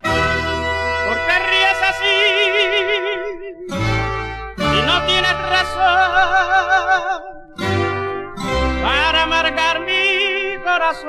¿Por qué ríes así? Y no tienes razón para amargar mi corazón.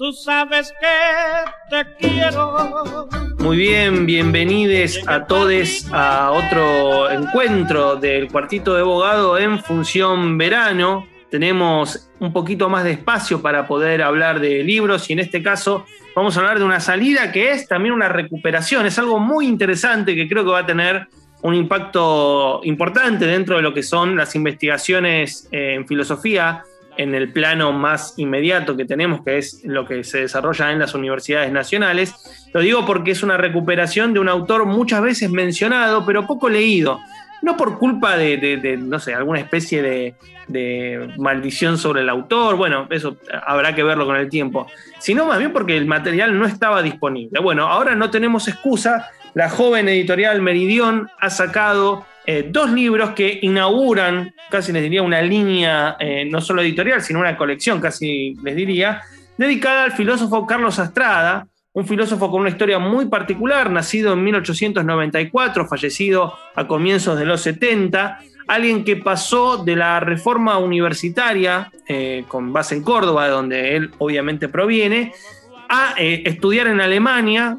Tú sabes que te quiero. Muy bien, bienvenidos a todos a otro encuentro del cuartito de abogado en función verano. Tenemos un poquito más de espacio para poder hablar de libros y en este caso vamos a hablar de una salida que es también una recuperación. Es algo muy interesante que creo que va a tener un impacto importante dentro de lo que son las investigaciones eh, en filosofía en el plano más inmediato que tenemos, que es lo que se desarrolla en las universidades nacionales. Lo digo porque es una recuperación de un autor muchas veces mencionado, pero poco leído. No por culpa de, no sé, alguna especie de, de, maldición sobre el autor, bueno, eso habrá que verlo con el tiempo, sino más bien porque el material no estaba disponible. Bueno, ahora no tenemos excusa, la joven editorial Meridión ha sacado eh, dos libros que inauguran, casi les diría, una línea eh, no solo editorial, sino una colección, casi les diría, dedicada al filósofo Carlos Astrada, un filósofo con una historia muy particular, nacido en 1894, fallecido a comienzos de los 70, alguien que pasó de la reforma universitaria, eh, con base en Córdoba, de donde él obviamente proviene, a estudiar en Alemania,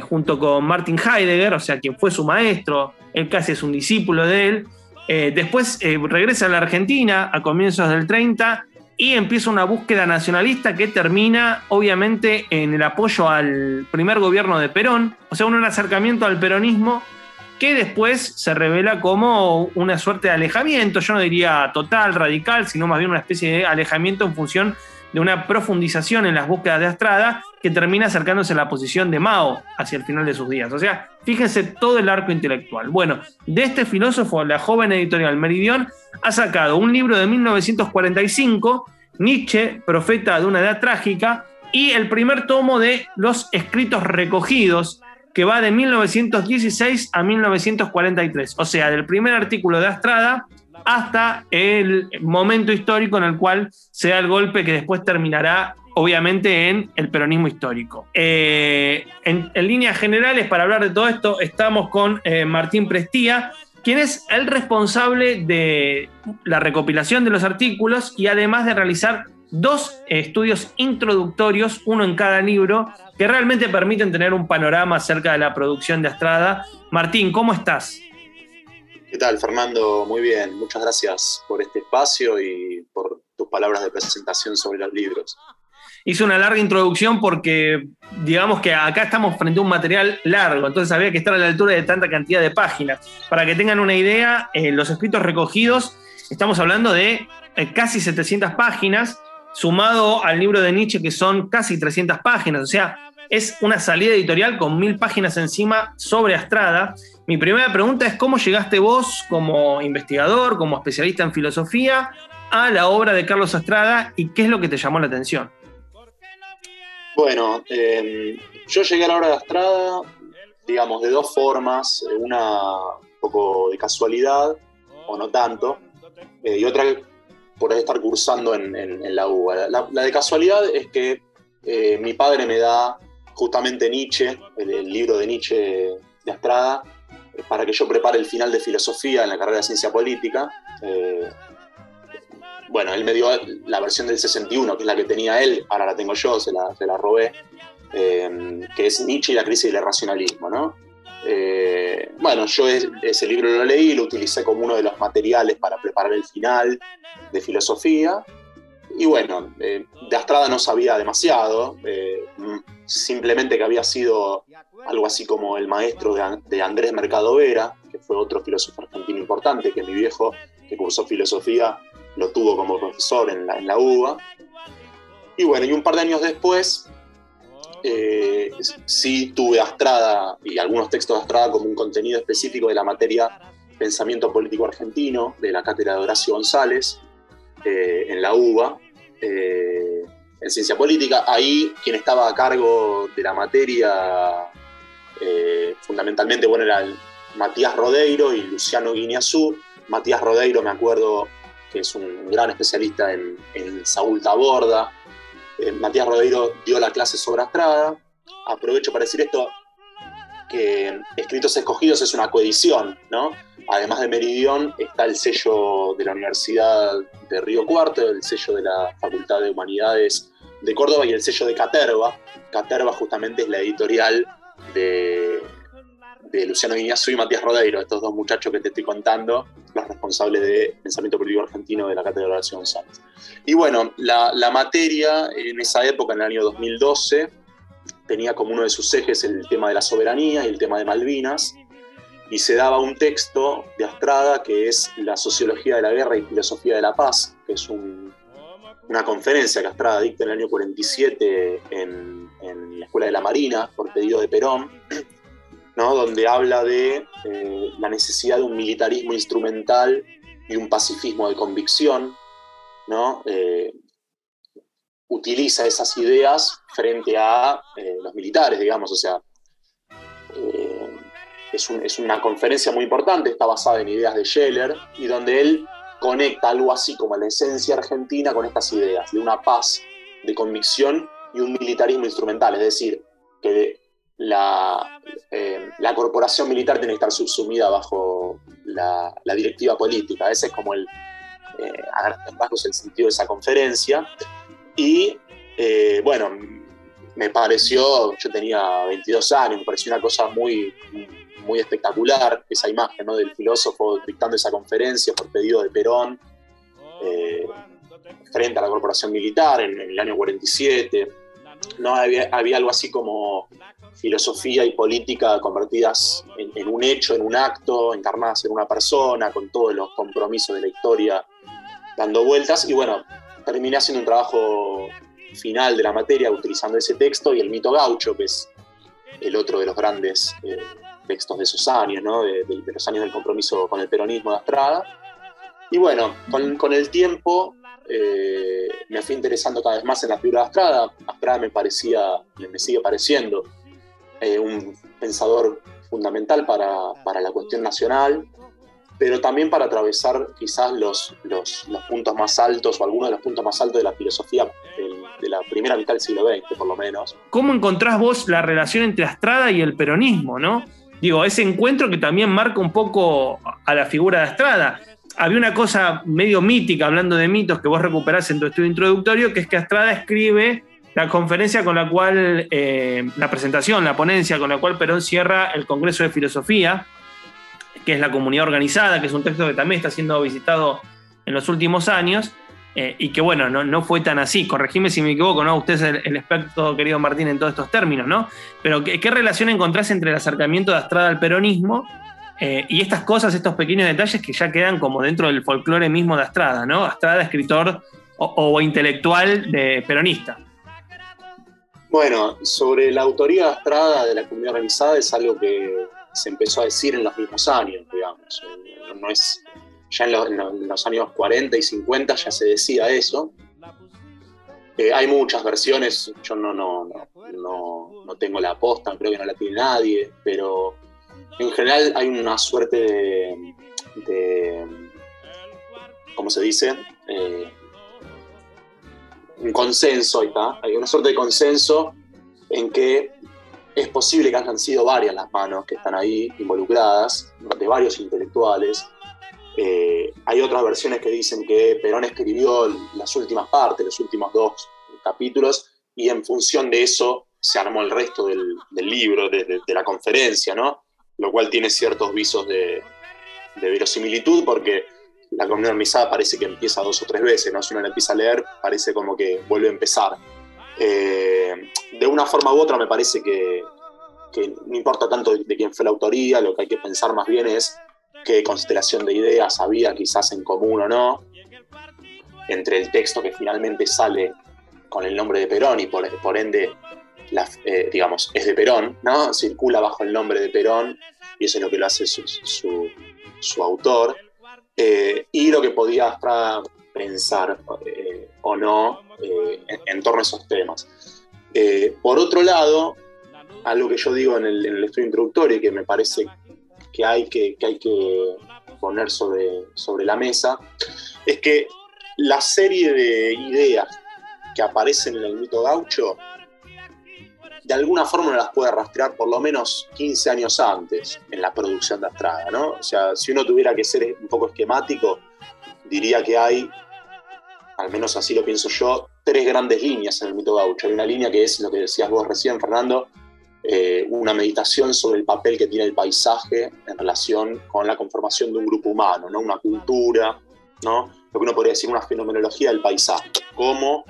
junto con Martin Heidegger, o sea, quien fue su maestro, él casi es un discípulo de él. Eh, después eh, regresa a la Argentina a comienzos del 30 y empieza una búsqueda nacionalista que termina obviamente en el apoyo al primer gobierno de Perón, o sea, un acercamiento al peronismo que después se revela como una suerte de alejamiento, yo no diría total, radical, sino más bien una especie de alejamiento en función de una profundización en las búsquedas de Astrada que termina acercándose a la posición de Mao hacia el final de sus días. O sea, fíjense todo el arco intelectual. Bueno, de este filósofo, la joven editorial Meridión ha sacado un libro de 1945, Nietzsche, profeta de una edad trágica, y el primer tomo de Los escritos recogidos, que va de 1916 a 1943. O sea, del primer artículo de Astrada hasta el momento histórico en el cual se da el golpe que después terminará obviamente en el peronismo histórico. Eh, en, líneas generales, para hablar de todo esto, estamos con eh, Martín Prestía, quien es el responsable de la recopilación de los artículos y además de realizar dos estudios introductorios, uno en cada libro, que realmente permiten tener un panorama acerca de la producción de Astrada. Martín, ¿cómo estás? ¿Qué tal, Fernando? Muy bien. Muchas gracias por este espacio y por tus palabras de presentación sobre los libros. Hice una larga introducción porque, digamos que acá estamos frente a un material largo, entonces había que estar a la altura de tanta cantidad de páginas. Para que tengan una idea, eh, los escritos recogidos, estamos hablando de eh, casi 700 páginas, sumado al libro de Nietzsche, que son casi 300 páginas. O sea, es una salida editorial con mil páginas encima sobre Astrada. Mi primera pregunta es cómo llegaste vos como investigador, como especialista en filosofía, a la obra de Carlos Astrada y qué es lo que te llamó la atención. Bueno, em, yo llegué a la obra de Astrada, digamos, de dos formas, una un poco de casualidad, o no tanto, eh, y otra por estar cursando en, la UBA. La, de casualidad es que eh, mi padre me da justamente Nietzsche, el, libro de Nietzsche de Astrada, eh, para que yo prepare el final de filosofía en la carrera de ciencia política. Eh, bueno, él me dio la versión del 61, que es la que tenía él, ahora la tengo yo, se la, se la robé, eh, que es Nietzsche y la crisis del racionalismo, ¿no? Eh, bueno, yo ese libro lo leí, lo utilicé como uno de los materiales para preparar el final de filosofía. Y bueno, eh, de Astrada no sabía demasiado, simplemente que había sido algo así como el maestro de, Andrés Mercado Vera, que fue otro filósofo argentino importante, que mi viejo, que cursó filosofía, lo tuvo como profesor en la, UBA. Y bueno, y un par de años después, eh, sí tuve Astrada y algunos textos de Astrada como un contenido específico de la materia Pensamiento Político Argentino, de la cátedra de Horacio González, eh, en la UBA, eh, en Ciencia Política. Ahí quien estaba a cargo de la materia fundamentalmente, bueno, era Matías Rodeiro y Luciano Guiñazú. Matías Rodeiro, me acuerdo, que es un gran especialista en, Saúl Taborda. Eh, Matías Rodeiro dio la clase sobre Astrada. Aprovecho para decir esto, que Escritos Escogidos es una coedición, ¿no? Además de Meridión está el sello de la Universidad de Río Cuarto, el sello de la Facultad de Humanidades de Córdoba y el sello de Caterva. Caterva justamente es la editorial de, Luciano Guiñazú y Matías Rodeiro, estos dos muchachos que te estoy contando, los responsables de Pensamiento Político Argentino de la Cátedra de Horacio González. Y bueno, la, materia en esa época, en el año 2012, tenía como uno de sus ejes el tema de la soberanía y el tema de Malvinas, y se daba un texto de Astrada que es La Sociología de la Guerra y Filosofía de la Paz, que es una conferencia que Astrada dicta en el año 47 en, la Escuela de la Marina por pedido de Perón, donde habla de eh, la necesidad de un militarismo instrumental y un pacifismo de convicción, ¿no? Eh, utiliza esas ideas frente a eh, los militares, digamos, o sea, es, es, una conferencia muy importante, está basada en ideas de Scheller y donde él conecta algo así como la esencia argentina con estas ideas de una paz de convicción y un militarismo instrumental, es decir, que la, eh, corporación militar tiene que estar subsumida bajo la, directiva política. Ese es como el, eh, el sentido de esa conferencia. Y eh, bueno, me pareció, yo tenía 22 años, me pareció una cosa muy, muy espectacular esa imagen ¿no? del filósofo dictando esa conferencia por pedido de Perón frente a la corporación militar en, en el año 47 ¿no? Había, había, algo así como filosofía y política convertidas en, un hecho, en un acto, encarnadas en una persona, con todos los compromisos de la historia dando vueltas. Y bueno, terminé haciendo un trabajo final de la materia utilizando ese texto y el mito gaucho, que es el otro de los grandes eh, textos de esos años, de, los años del compromiso con el peronismo de Astrada. Y bueno, con, con el tiempo eh, me fui interesando cada vez más en la figura de Astrada. Astrada me parecía, me sigue pareciendo eh, un pensador fundamental para, para, la cuestión nacional, pero también para atravesar quizás los, los, los, puntos más altos o algunos de los puntos más altos de la filosofía de, la primera mitad del siglo XX, por lo menos. ¿Cómo encontrás vos la relación entre Astrada y el peronismo, no? Digo, ese encuentro que también marca un poco a la figura de Astrada había una cosa medio mítica, hablando de mitos, que vos recuperás en tu estudio introductorio, que es que Astrada escribe la conferencia con la cual, eh, la presentación, la ponencia con la cual Perón cierra el Congreso de Filosofía, que es la comunidad organizada, que es un texto que también está siendo visitado en los últimos años, eh, y que bueno, no, fue tan así. Corregime si me equivoco, ¿no? Usted es el, experto, querido Martín, en todos estos términos, ¿no? Pero ¿qué, ¿qué, relación encontrás entre el acercamiento de Astrada al peronismo eh, y estas cosas, estos pequeños detalles que ya quedan como dentro del folclore mismo de Astrada, ¿no? Astrada, escritor o, intelectual de peronista. Bueno, sobre la autoría de Astrada de la comunidad organizada es algo que se empezó a decir en los mismos años, digamos. No es, ya en los, años 40 y 50 ya se decía eso. Eh, hay muchas versiones, yo no, no, no, no, tengo la aposta, creo que no la tiene nadie, pero en general hay una suerte de, ¿cómo se dice? Eh, un consenso, está. Hay una suerte de consenso en que es posible que hayan sido varias las manos que están ahí involucradas, de varios intelectuales, Eh, hay otras versiones que dicen que Perón escribió las últimas partes, los últimos dos capítulos, y en función de eso se armó el resto del, libro, de, la conferencia, ¿no? Lo cual tiene ciertos visos de, verosimilitud porque la comunidad organizada parece que empieza dos o tres veces, ¿no? Si uno la empieza a leer, parece como que vuelve a empezar. Eh, de una forma u otra me parece que, no importa tanto de, quién fue la autoría, lo que hay que pensar más bien es qué constelación de ideas había quizás en común o no entre el texto que finalmente sale con el nombre de Perón y por, ende, eh, digamos, es de Perón, ¿no? Circula bajo el nombre de Perón y eso es lo que lo hace su, su, autor. Eh, y lo que podía pensar eh, o no en, torno a esos temas. por otro lado, algo que yo digo en el, estudio introductorio y que me parece que hay que, que hay que poner sobre, sobre la mesa, es que la serie de ideas que aparecen en el mito gaucho, de alguna forma no las puede rastrear por lo menos 15 años antes en la producción de Astrada, ¿no? O sea, si uno tuviera que ser un poco esquemático, diría que hay, al menos así lo pienso yo, tres grandes líneas en el mito gaucho. Hay una línea que es lo que decías vos recién, Fernando, eh, una meditación sobre el papel que tiene el paisaje en relación con la conformación de un grupo humano, ¿no? Una cultura, ¿no? Lo que uno podría decir una fenomenología del paisaje, cómo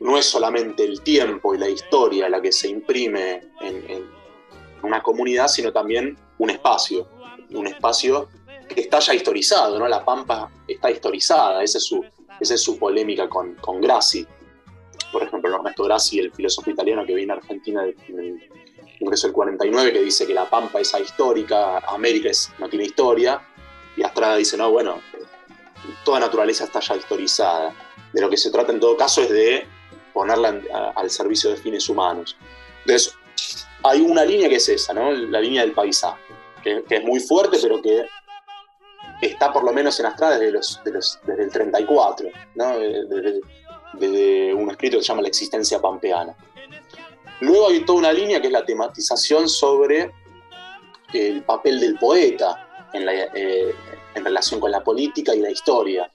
no es solamente el tiempo y la historia la que se imprime en, una comunidad, sino también un espacio, un espacio que está ya historizado, ¿no? La Pampa está historizada, esa es su, esa es su polémica con, con Grassi. Por ejemplo, Ernesto Grassi, el filósofo italiano que viene a Argentina en el del 49, que dice que la Pampa es ahistórica, América no tiene historia, y Astrada dice, no, bueno, toda naturaleza está ya historizada. De lo que se trata en todo caso es de ponerla al servicio de fines humanos. Entonces, hay una línea que es esa, ¿no? la línea del paisaje, que, es muy fuerte, pero que está por lo menos en Astrada desde, los, desde el 34, ¿no? desde, un escrito que se llama La existencia pampeana. Luego hay toda una línea que es la tematización sobre el papel del poeta en, eh, en relación con la política y la historia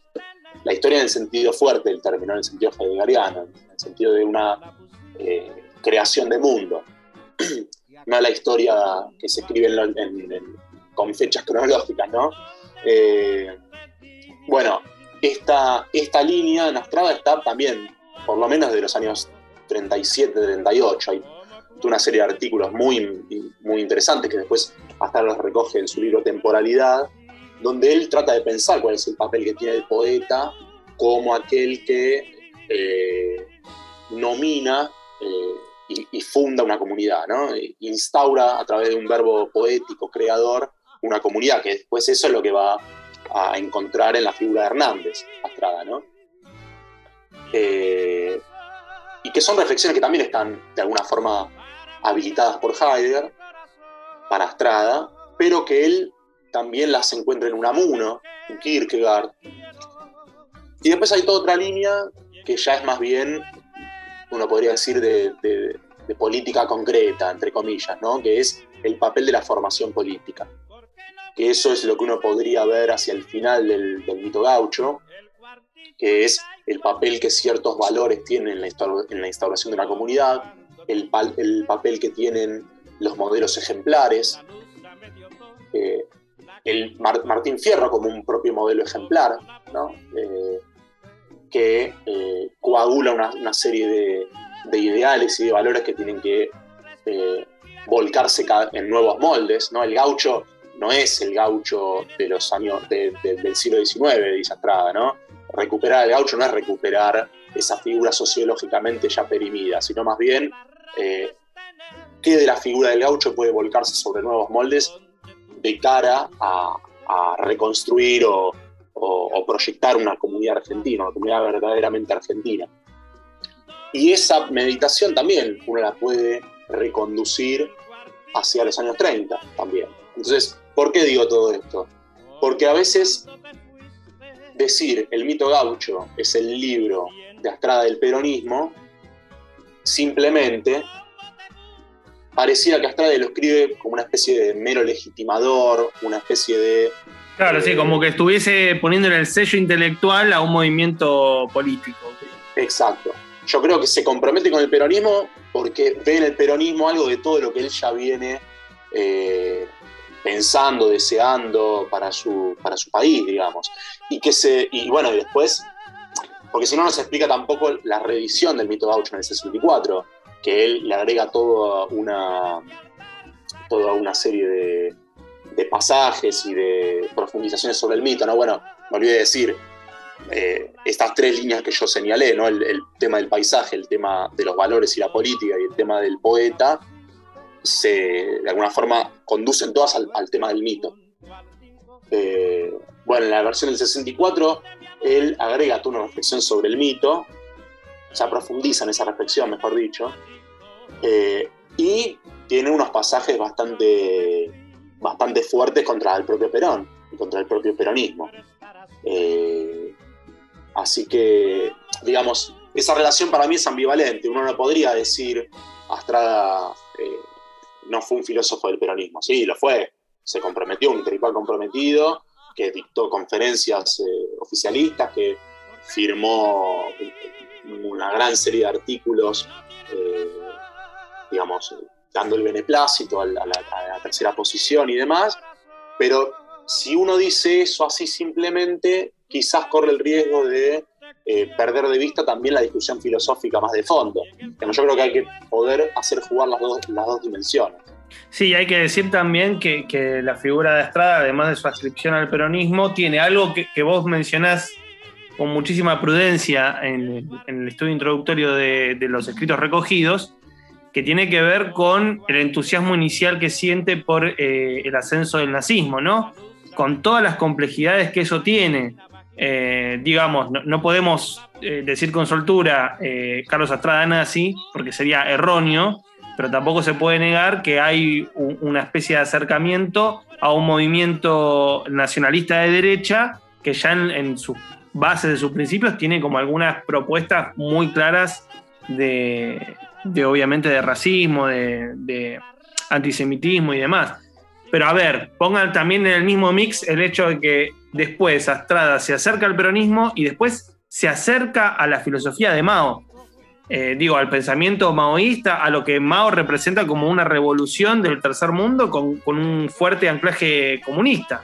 la historia en el sentido fuerte del término, en el sentido heideggeriano, en el sentido de una eh, creación de mundo, no la historia que se escribe con fechas cronológicas, ¿no? Eh, bueno, esta, esta línea en Astrada está también, por lo menos de los años 37, 38, hay una serie de artículos muy, muy interesantes que después hasta los recoge en su libro Temporalidad, donde él trata de pensar cuál es el papel que tiene el poeta como aquel que eh, nomina eh, y, funda una comunidad, ¿no? instaura a través de un verbo poético, creador, una comunidad, que después eso es lo que va a encontrar en la figura de Hernández, Astrada, ¿no? Eh, y que son reflexiones que también están de alguna forma habilitadas por Heidegger para Astrada, pero que él también las encuentra en Unamuno, en Kierkegaard. Y después hay toda otra línea que ya es más bien, uno podría decir, de, política concreta, entre comillas, ¿no? que es el papel de la formación política. Que eso es lo que uno podría ver hacia el final del, mito gaucho, que es el papel que ciertos valores tienen en la, instauración de una comunidad, el, el papel que tienen los modelos ejemplares, eh, el Martín Fierro como un propio modelo ejemplar, eh, que eh, coagula una, serie de, ideales y de valores que tienen que eh, volcarse en nuevos moldes. ¿no? El gaucho no es el gaucho de los años del siglo XIX, dice Estrada, ¿no? Recuperar el gaucho no es recuperar esa figura sociológicamente ya perimida, sino más bien qué de la figura del gaucho puede volcarse sobre nuevos moldes de cara a, reconstruir o, proyectar una comunidad argentina, una comunidad verdaderamente argentina. Y esa meditación también uno la puede reconducir hacia los años 30 también. Entonces, ¿por qué digo todo esto? Porque a veces decir el mito gaucho es el libro de Astrada del peronismo, simplemente pareciera que Astrada lo escribe como una especie de mero legitimador, una especie de... Claro, sí, eh, como que estuviese poniéndole el sello intelectual a un movimiento político. Exacto. Yo creo que se compromete con el peronismo porque ve en el peronismo algo de todo lo que él ya viene eh, pensando, deseando para su, para su país, digamos. Y que se. Y bueno, y después. Porque si no, no se explica tampoco la revisión del mito gaucho en el 64, que él le agrega toda una, toda una serie de, de pasajes y de profundizaciones sobre el mito, ¿no? Bueno, me olvidé de decir, eh, estas tres líneas que yo señalé, ¿no? El, el, tema del paisaje, el tema de los valores y la política y el tema del poeta, se, de alguna forma conducen todas al, tema del mito. Eh, bueno, en la versión del 64, él agrega toda una reflexión sobre el mito, ya profundiza en esa reflexión, mejor dicho, eh, y tiene unos pasajes bastante, bastante fuertes contra el propio Perón y contra el propio peronismo. Eh, así que, digamos, esa relación para mí es ambivalente. Uno no podría decir Astrada no fue un filósofo del peronismo. Sí, lo fue. Se comprometió, un intelectual comprometido, que dictó conferencias eh, oficialistas, que firmó una gran serie de artículos, eh, digamos, dando el beneplácito a la, a, la, a la tercera posición y demás, pero si uno dice eso así simplemente, quizás corre el riesgo de eh, perder de vista también la discusión filosófica más de fondo. Pero yo creo que hay que poder hacer jugar las dos, dimensiones. Sí, hay que decir también que, la figura de Estrada, además de su adscripción al peronismo, tiene algo que, vos mencionás con muchísima prudencia en, el estudio introductorio de, de, los escritos recogidos, que tiene que ver con el entusiasmo inicial que siente por eh, el ascenso del nazismo, ¿no? Con todas las complejidades que eso tiene. Eh, digamos, no, podemos eh, decir con soltura eh, Carlos Astrada nazi, porque sería erróneo, pero tampoco se puede negar que hay un, una especie de acercamiento a un movimiento nacionalista de derecha que ya en, sus bases de sus principios tiene como algunas propuestas muy claras de, de obviamente de racismo, de, de antisemitismo y demás. Pero a ver, pongan también en el mismo mix el hecho de que después Astrada se acerca al peronismo y después se acerca a la filosofía de Mao. Eh, digo, al pensamiento maoísta, a lo que Mao representa como una revolución del tercer mundo con, un fuerte anclaje comunista.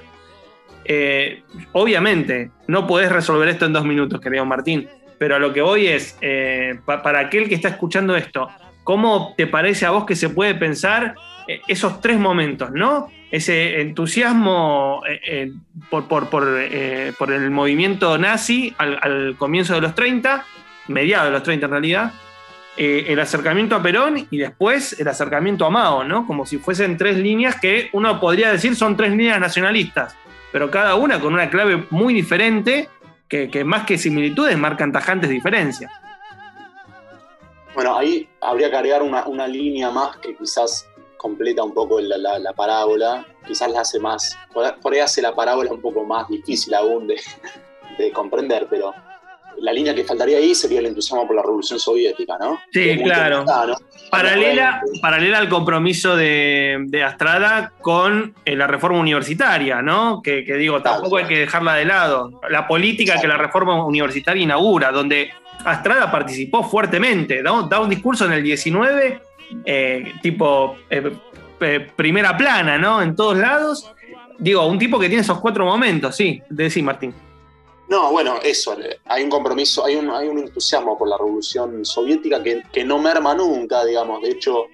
Eh, obviamente, no podés resolver esto en dos minutos, querido Martín, pero a lo que voy es, eh, pa para aquel que está escuchando esto, ¿cómo te parece a vos que se puede pensar esos tres momentos, ¿no? Ese entusiasmo eh, por, por, por, por, el movimiento nazi al, comienzo de los 30, mediados de los 30 en realidad, el acercamiento a Perón y después el acercamiento a Mao, ¿no? Como si fuesen tres líneas que uno podría decir son tres líneas nacionalistas pero cada una con una clave muy diferente que, que, más que similitudes marcan tajantes diferencias. Bueno, ahí habría que agregar una, una línea más que quizás completa un poco la, la, la parábola, quizás la hace más, por ahí hace la parábola un poco más difícil aún de, de comprender, pero la línea que faltaría ahí sería el entusiasmo por la revolución soviética, ¿no? Sí, claro. ¿no? Paralela, paralela al compromiso de, de Astrada con eh, la reforma universitaria, ¿no? Que, que digo, tampoco claro. hay que dejarla de lado. La política que la reforma universitaria inaugura, donde Astrada participó fuertemente, da un discurso en el 19, eh, tipo eh, primera plana, ¿no? En todos lados. Digo, un tipo que tiene esos cuatro momentos, sí, de Martín. No, bueno, eso, hay un compromiso, hay un, hay un entusiasmo por la revolución soviética que, que no merma nunca, digamos, de hecho,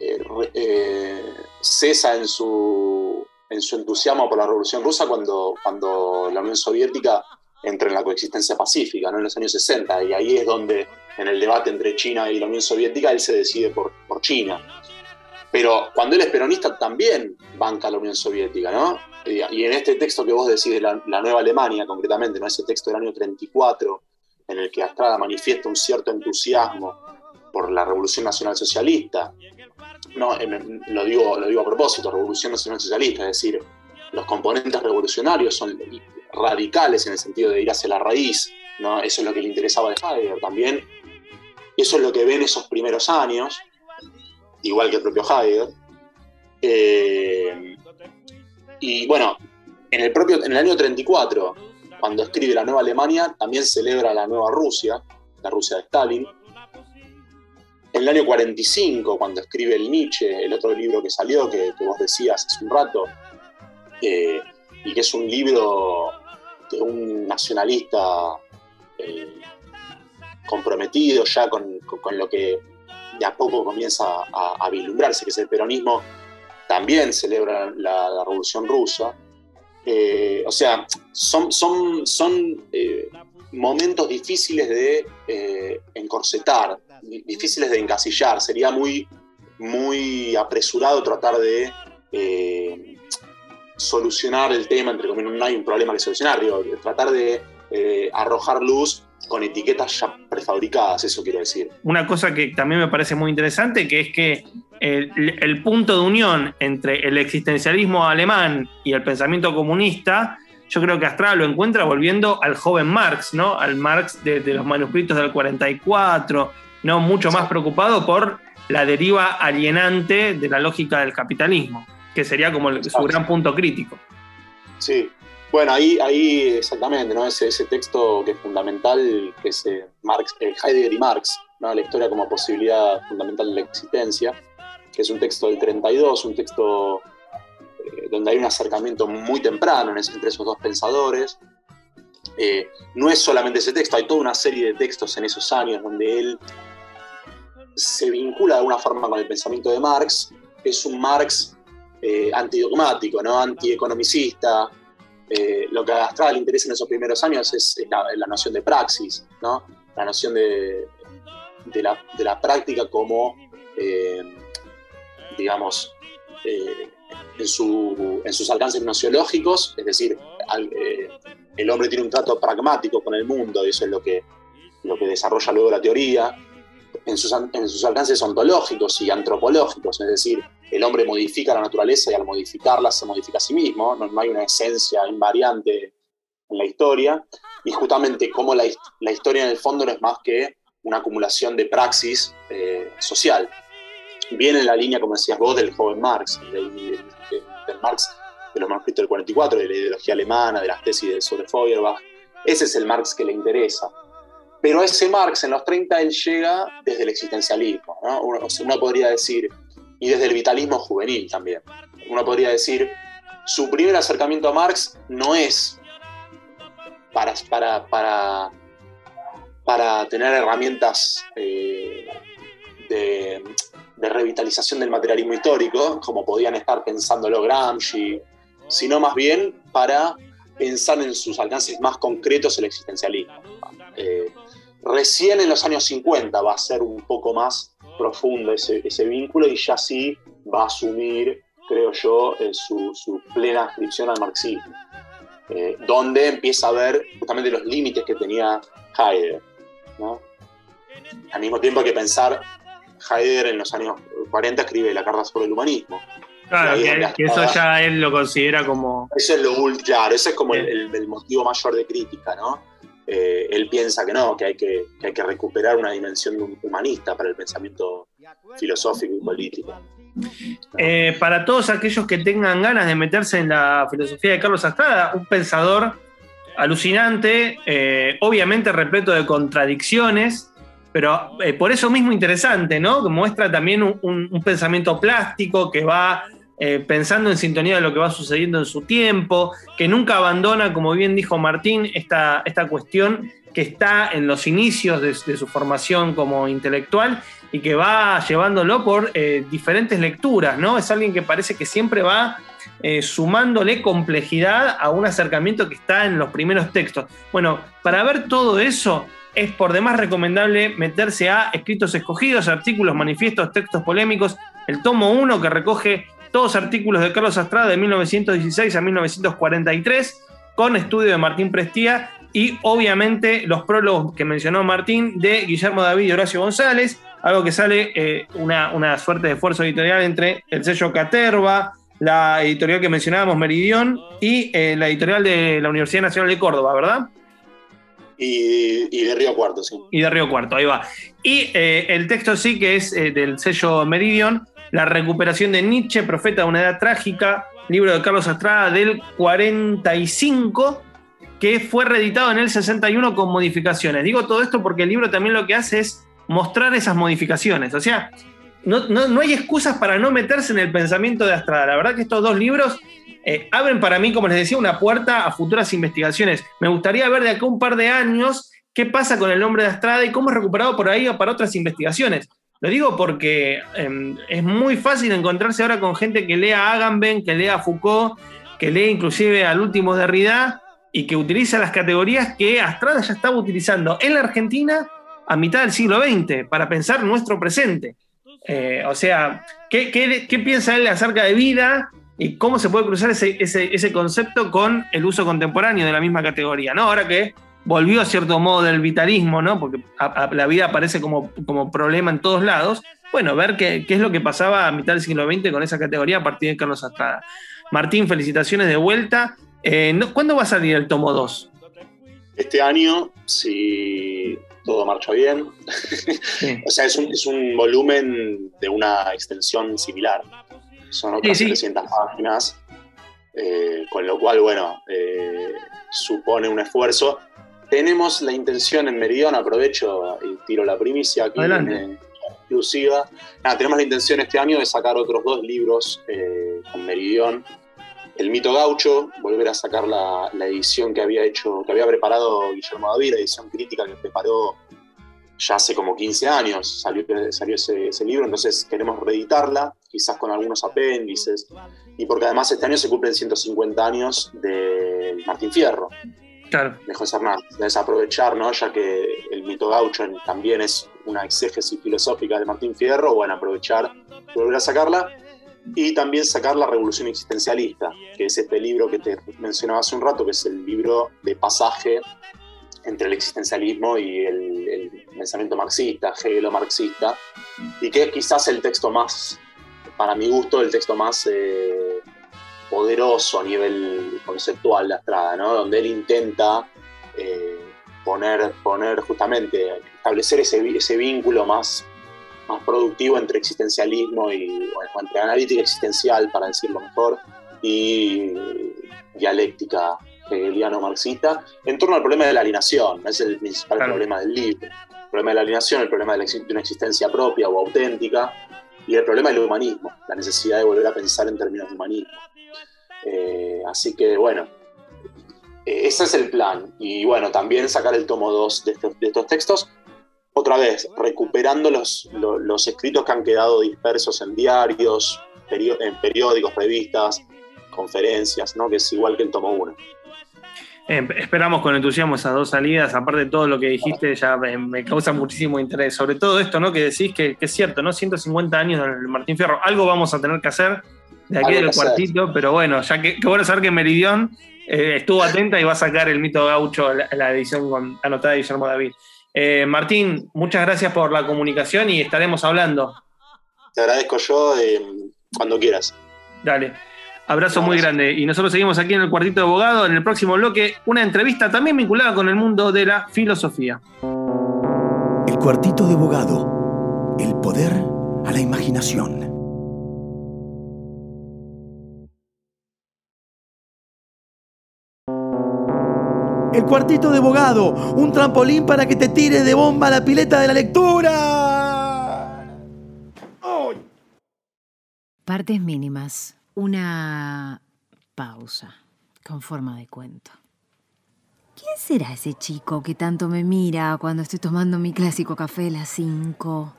eh, eh, cesa en su, en su entusiasmo por la revolución rusa cuando, cuando la Unión Soviética entra en la coexistencia pacífica, ¿no? en los años 60, y ahí es donde, en el debate entre China y la Unión Soviética, él se decide por, por China. Pero cuando él es peronista también banca a la Unión Soviética, ¿no? Y en este texto que vos decís de la, la, Nueva Alemania, concretamente, ¿no? ese texto del año 34, en el que Astrada manifiesta un cierto entusiasmo por la Revolución Nacional Socialista, no, lo, digo, lo digo a propósito, Revolución Nacional Socialista, es decir, los componentes revolucionarios son radicales en el sentido de ir hacia la raíz, ¿no? eso es lo que le interesaba a Heidegger también, eso es lo que ven esos primeros años, igual que el propio Heidegger. Eh, y bueno, en el, propio, en el año 34, cuando escribe La Nueva Alemania, también celebra la Nueva Rusia, la Rusia de Stalin. En el año 45, cuando escribe el Nietzsche, el otro libro que salió, que, vos decías hace un rato, eh, y que es un libro de un nacionalista eh, comprometido ya con, lo que de a poco comienza a, a, vislumbrarse, que es el peronismo, también celebra la, Revolución Rusa. Eh, o sea, son, son, son eh, momentos difíciles de encorsetar, difíciles de encasillar. Sería muy, muy apresurado tratar de solucionar el tema, entre comillas, no hay un problema que solucionar, digo, tratar de eh, arrojar luz con etiquetas ya prefabricadas, eso quiero decir. Una cosa que también me parece muy interesante, que es que el, punto de unión entre el existencialismo alemán y el pensamiento comunista, yo creo que Astrada lo encuentra volviendo al joven Marx, ¿no? Al Marx de, los manuscritos del 44, ¿no? Mucho más preocupado por la deriva alienante de la lógica del capitalismo que sería como su gran punto crítico. Sí, bueno, ahí, ahí exactamente, ¿no? Ese, ese texto que es fundamental, que es eh, Marx, eh, Heidegger y Marx, ¿no? la historia como posibilidad fundamental de la existencia, que es un texto del 32, un texto eh, donde hay un acercamiento muy temprano entre esos dos pensadores. no es solamente ese texto, hay toda una serie de textos en esos años donde él se vincula de alguna forma con el pensamiento de Marx. Es un Marx eh, antidogmático, ¿no? antieconomicista. Eh, lo que a Astral le interesa en esos primeros años es, la, noción de praxis, ¿no? la noción de, la, práctica como, eh, digamos, eh, en, sus alcances nociológicos, es decir, el hombre tiene un trato pragmático con el mundo, y eso es lo que, lo que desarrolla luego la teoría, en sus, en sus alcances ontológicos y antropológicos, es decir, el hombre modifica la naturaleza y al modificarla se modifica a sí mismo, no, hay una esencia invariante en la historia, y justamente como la, la, historia en el fondo no es más que una acumulación de praxis eh, social. Viene en la línea, como decías vos, del joven Marx, del, Marx de los manuscritos del 44, de la ideología alemana, de las tesis de sobre Feuerbach. Ese es el Marx que le interesa. Pero ese Marx en los 30 él llega desde el existencialismo. ¿no? uno podría decir, y desde el vitalismo juvenil también. Uno podría decir, su primer acercamiento a Marx no es para, para, para, para tener herramientas eh, de, revitalización del materialismo histórico, como podían estar pensándolo Gramsci, sino más bien para pensar en sus alcances más concretos el existencialismo. Eh, recién en los años 50 va a ser un poco más profundo ese, vínculo y ya sí va a asumir, creo yo, eh, su, plena inscripción al marxismo, eh, donde empieza a ver justamente los límites que tenía Heidegger. Al mismo tiempo hay que pensar, Heidegger en los años 40 escribe la carta sobre el humanismo. Claro, que, eso ya él lo considera como... Eso es lo claro, ese es como el, el, motivo mayor de crítica, ¿no? Eh, él piensa que no, que hay que, hay que recuperar una dimensión humanista para el pensamiento filosófico y político. Eh, para todos aquellos que tengan ganas de meterse en la filosofía de Carlos Astrada, un pensador alucinante, eh, obviamente repleto de contradicciones, pero por eso mismo interesante, ¿no? Que muestra también un pensamiento plástico que va eh, pensando en sintonía de lo que va sucediendo en su tiempo, que nunca abandona, como bien dijo Martín, esta, esta cuestión que está en los inicios de, su formación como intelectual y que va llevándolo por eh, diferentes lecturas, ¿no? Es alguien que parece que siempre va eh, sumándole complejidad a un acercamiento que está en los primeros textos. Bueno, para ver todo eso, es por demás recomendable meterse a escritos escogidos, artículos, manifiestos, textos polémicos, el tomo 1 que recoge todos artículos de Carlos Astrada de 1916 a 1943, con estudio de Martín Prestía y obviamente los prólogos que mencionó Martín de Guillermo David y Horacio González, algo que sale eh, una, suerte de esfuerzo editorial entre el sello Caterva, la editorial que mencionábamos, Meridión, y eh, la editorial de la Universidad Nacional de Córdoba, ¿verdad? Y, y de Río Cuarto, sí. Y de Río Cuarto, ahí va. Y eh, el texto sí que es eh, del sello Meridian, La recuperación de Nietzsche, Profeta de una edad trágica, libro de Carlos Estrada del 45, que fue reeditado en el 61 con modificaciones. Digo todo esto porque el libro también lo que hace es mostrar esas modificaciones. O sea, no, no- no hay excusas para no meterse en el pensamiento de Astrada. La verdad que estos dos libros eh, abren para mí, como les decía, una puerta a futuras investigaciones. Me gustaría ver de acá un par de años qué pasa con el nombre de Astrada y cómo es recuperado por ahí para otras investigaciones. Lo digo porque eh, es muy fácil encontrarse ahora con gente que lea a Agamben, que lea a Foucault, que lee inclusive al último Derrida y que utiliza las categorías que Astrada ya estaba utilizando en la Argentina a mitad del siglo XX para pensar nuestro presente. Eh, o sea, ¿qué, piensa él acerca de vida y cómo se puede cruzar ese, ese, ese concepto con el uso contemporáneo de la misma categoría? ¿no? Ahora que volvió a cierto modo del vitalismo, ¿no? porque a- a- la vida aparece como, como problema en todos lados. Bueno, ver qué, qué es lo que pasaba a mitad del siglo XX con esa categoría a partir de Carlos Astrada. Martín, felicitaciones de vuelta. Eh, no- ¿Cuándo va a salir el tomo 2? Este año, si todo marcha bien, Sí. o sea, es un, es un volumen de una extensión similar. Son otras Sí, sí. 300 páginas, eh, con lo cual, bueno, eh, supone un esfuerzo. Tenemos la intención en Meridian, aprovecho y tiro la primicia aquí, Adelante. en exclusiva. Nada, tenemos la intención este año de sacar otros dos libros eh, con Meridian. El mito gaucho, volver a sacar la, la edición que había hecho, que había preparado Guillermo David, la edición crítica que preparó ya hace como 15 años, salió, salió ese, ese libro, entonces queremos reeditarla, quizás con algunos apéndices, y porque además este año se cumplen 150 años de Martín Fierro, Claro. de José Hernández. Entonces aprovechar, ¿no? ya que el mito gaucho también es una exégesis filosófica de Martín Fierro, bueno, aprovechar volver a sacarla. Y también sacar La Revolución Existencialista, que es este libro que te mencionaba hace un rato, que es el libro de pasaje entre el existencialismo y el, el pensamiento marxista, hegelo-marxista, y que es quizás el texto más, para mi gusto, el texto más eh, poderoso a nivel conceptual de Astrada, ¿no? donde él intenta eh, poner, poner justamente, establecer ese, ese vínculo más, más productivo entre existencialismo y, bueno, entre analítica existencial, para decirlo mejor, y dialéctica hegeliano-marxista, en torno al problema de la alienación, es el principal Claro. problema del libro. El problema de la alienación, el problema de, la de una existencia propia o auténtica, y el problema del humanismo, la necesidad de volver a pensar en términos de humanismo. Eh, así que bueno, eh, ese es el plan. Y bueno, también sacar el tomo 2 de, estos- de estos textos, otra vez, recuperando los, lo- los escritos que han quedado dispersos en diarios, en periódicos, revistas, conferencias, ¿no? que es igual que el tomo 1. Eh, esperamos con entusiasmo esas dos salidas. Aparte de todo lo que dijiste, ya me, me causa muchísimo interés. Sobre todo esto, ¿no? Que decís que, que es cierto, ¿no? 150 años del Martín Fierro. Algo vamos a tener que hacer de aquí del que hacer. cuartito, pero bueno, ya que, qué bueno saber que Meridión eh, estuvo atenta y va a sacar el mito gaucho, la, la edición con, anotada de Guillermo David. Eh, Martín, muchas gracias por la comunicación y estaremos hablando. Te agradezco yo eh, cuando quieras. Dale. Abrazo muy grande. Y nosotros seguimos aquí en el cuartito de abogado. En el próximo bloque, una entrevista también vinculada con el mundo de la filosofía. El cuartito de abogado. El poder a la imaginación. El cuartito de abogado. Un trampolín para que te tires de bomba a la pileta de la lectura. Partes mínimas. Una pausa con forma de cuento. ¿Quién será ese chico que tanto me mira cuando estoy tomando mi clásico café a las 5?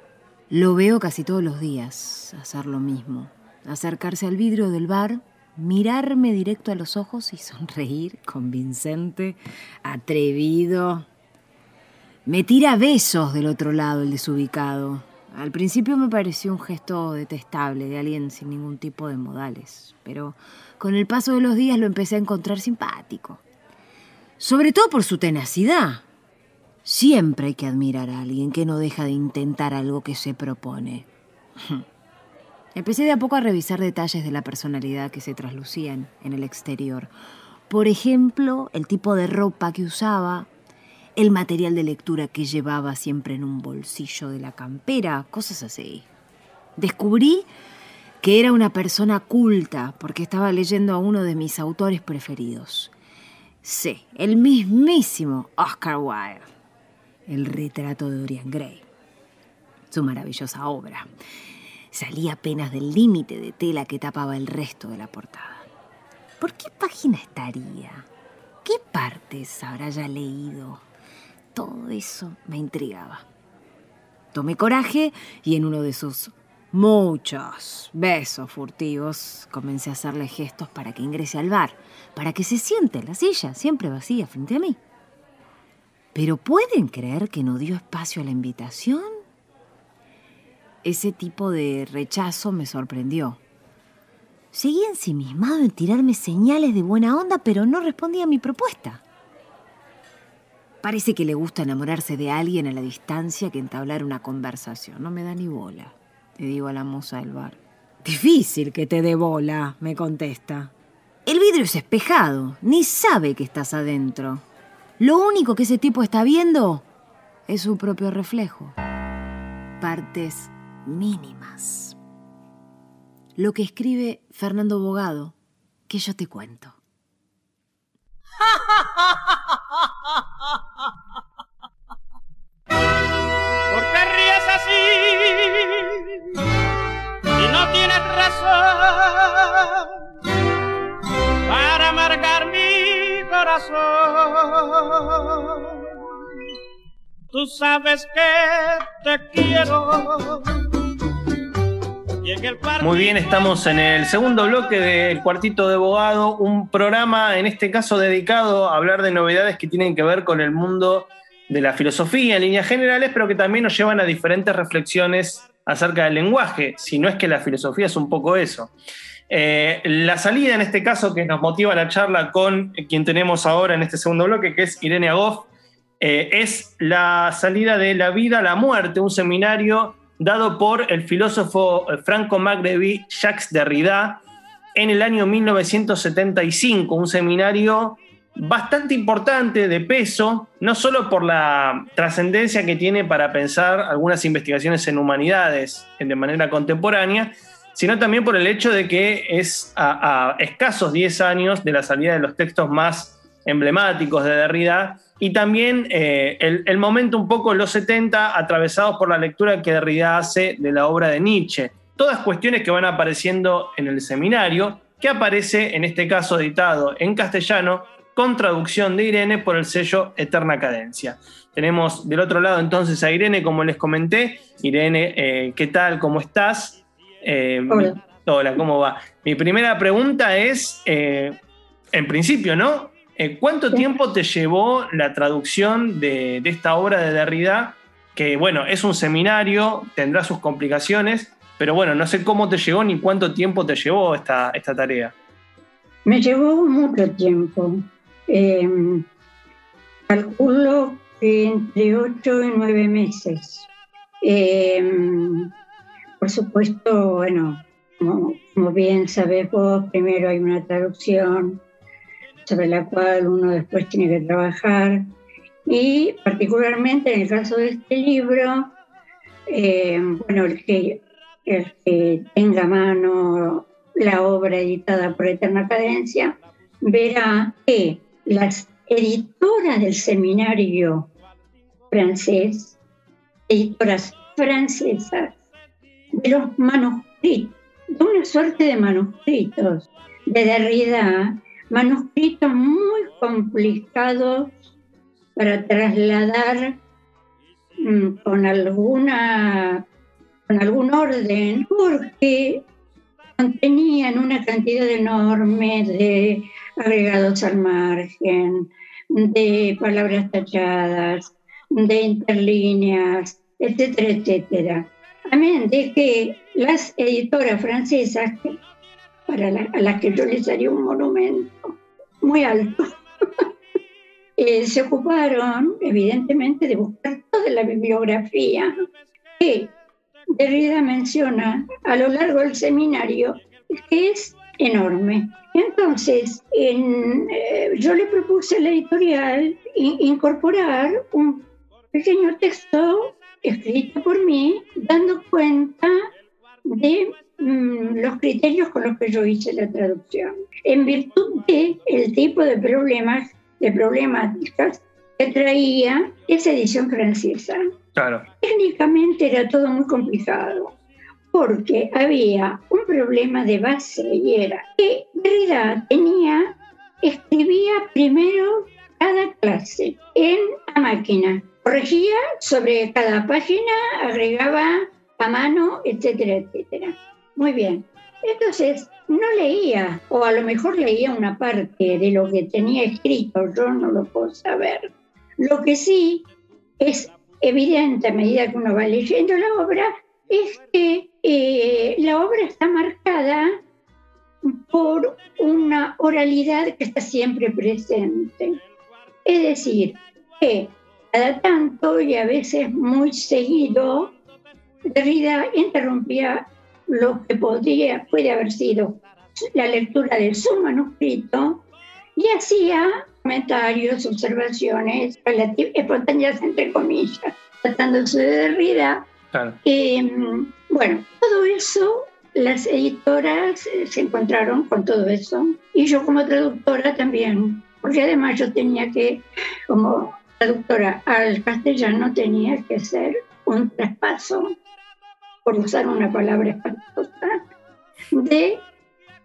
Lo veo casi todos los días hacer lo mismo. Acercarse al vidrio del bar, mirarme directo a los ojos y sonreír, convincente, atrevido. Me tira besos del otro lado el desubicado. Al principio me pareció un gesto detestable de alguien sin ningún tipo de modales, pero con el paso de los días lo empecé a encontrar simpático. Sobre todo por su tenacidad. Siempre hay que admirar a alguien que no deja de intentar algo que se propone. Empecé de a poco a revisar detalles de la personalidad que se traslucían en el exterior. Por ejemplo, el tipo de ropa que usaba, el material de lectura que llevaba siempre en un bolsillo de la campera, cosas así. Descubrí que era una persona culta porque estaba leyendo a uno de mis autores preferidos. Sí, el mismísimo Oscar Wilde, el retrato de Dorian Gray, su maravillosa obra. Salía apenas del límite de tela que tapaba el resto de la portada. ¿Por qué página estaría? ¿Qué partes habrá ya leído? Todo eso me intrigaba. Tomé coraje y en uno de sus muchos besos furtivos comencé a hacerle gestos para que ingrese al bar, para que se siente en la silla, siempre vacía, frente a mí. Pero ¿pueden creer que no dio espacio a la invitación? Ese tipo de rechazo me sorprendió. Seguía ensimismado en tirarme señales de buena onda, pero no respondía a mi propuesta. Parece que le gusta enamorarse de alguien a la distancia que entablar una conversación. No me da ni bola, le digo a la moza del bar. Difícil que te dé bola, me contesta. El vidrio es espejado, ni sabe que estás adentro. Lo único que ese tipo está viendo es su propio reflejo. Partes mínimas. Lo que escribe Fernando Bogado, que yo te cuento. ¿Por qué ríes así? Si no tienes razón para amargar mi corazón. Tú sabes que te quiero. Muy bien, estamos en el segundo bloque del Cuartito de Abogado, un programa en este caso dedicado a hablar de novedades que tienen que ver con el mundo de la filosofía en líneas generales, pero que también nos llevan a diferentes reflexiones acerca del lenguaje, si no es que la filosofía es un poco eso. Eh, la salida en este caso que nos motiva la charla con quien tenemos ahora en este segundo bloque, que es Irene Agoff, eh, es la salida de La vida a la muerte, un seminario dado por el filósofo franco magrebí Jacques Derrida en el año 1975, un seminario bastante importante de peso, no solo por la trascendencia que tiene para pensar algunas investigaciones en humanidades de manera contemporánea, sino también por el hecho de que es a, a escasos 10 años de la salida de los textos más emblemáticos de Derrida y también eh, el, momento un poco los 70 atravesados por la lectura que Derrida hace de la obra de Nietzsche. Todas cuestiones que van apareciendo en el seminario, que aparece en este caso editado en castellano con traducción de Irene por el sello Eterna Cadencia. Tenemos del otro lado entonces a Irene, como les comenté. Irene, eh, ¿qué tal? ¿Cómo estás? Eh, hola. hola, ¿cómo va? Mi primera pregunta es, en principio, ¿no? Eh, ¿Cuánto tiempo te llevó la traducción de, esta obra de Derrida? Que bueno, es un seminario, tendrá sus complicaciones, pero bueno, no sé cómo te llegó ni cuánto tiempo te llevó esta, esta tarea. Me llevó mucho tiempo. Em, calculo que entre ocho y nueve meses. Em, por supuesto, bueno, como, como bien sabes vos, primero hay una traducción, sobre la cual uno después tiene que trabajar. Y particularmente en el caso de este libro, eh, bueno, el que, el que tenga a mano la obra editada por Eterna Cadencia, verá que las editoras del seminario francés, editoras francesas, de los manuscritos, de una suerte de manuscritos de Derrida, manuscritos muy complicados para trasladar mm, con alguna con algún orden porque contenían una cantidad enorme de agregados al margen, de palabras tachadas, de interlíneas, etcétera, etcétera. Amén de que las editoras francesas, para a las que yo les haría un monumento, muy alto. Eh, se ocuparon, evidentemente, de buscar toda la bibliografía que Derrida menciona a lo largo del seminario, que es enorme. Entonces, eh, yo le propuse a la editorial incorporar un pequeño texto escrito por mí, dando cuenta de los criterios con los que yo hice la traducción, en virtud de el tipo de problemas, de problemáticas que traía esa edición francesa. Claro. Técnicamente era todo muy complicado, porque había un problema de base y era que Derrida tenía, escribía primero cada clase en la máquina, corregía sobre cada página, agregaba a mano, etcétera, etcétera. Muy bien. Entonces, no leía, o a lo mejor leía una parte de lo que tenía escrito, yo no lo puedo saber. Lo que sí es evidente a medida que uno va leyendo la obra es que eh, la obra está marcada por una oralidad que está siempre presente. Es decir, que cada tanto y a veces muy seguido, Derrida interrumpía lo que podría, puede haber sido la lectura de su manuscrito y hacía comentarios, observaciones espontáneas, entre comillas, tratándose de Derrida. Em, bueno, todo eso, las editoras eh, se encontraron con todo eso y yo como traductora también, porque además yo tenía que, como traductora al castellano, tenía que hacer un traspaso, por usar una palabra espantosa, de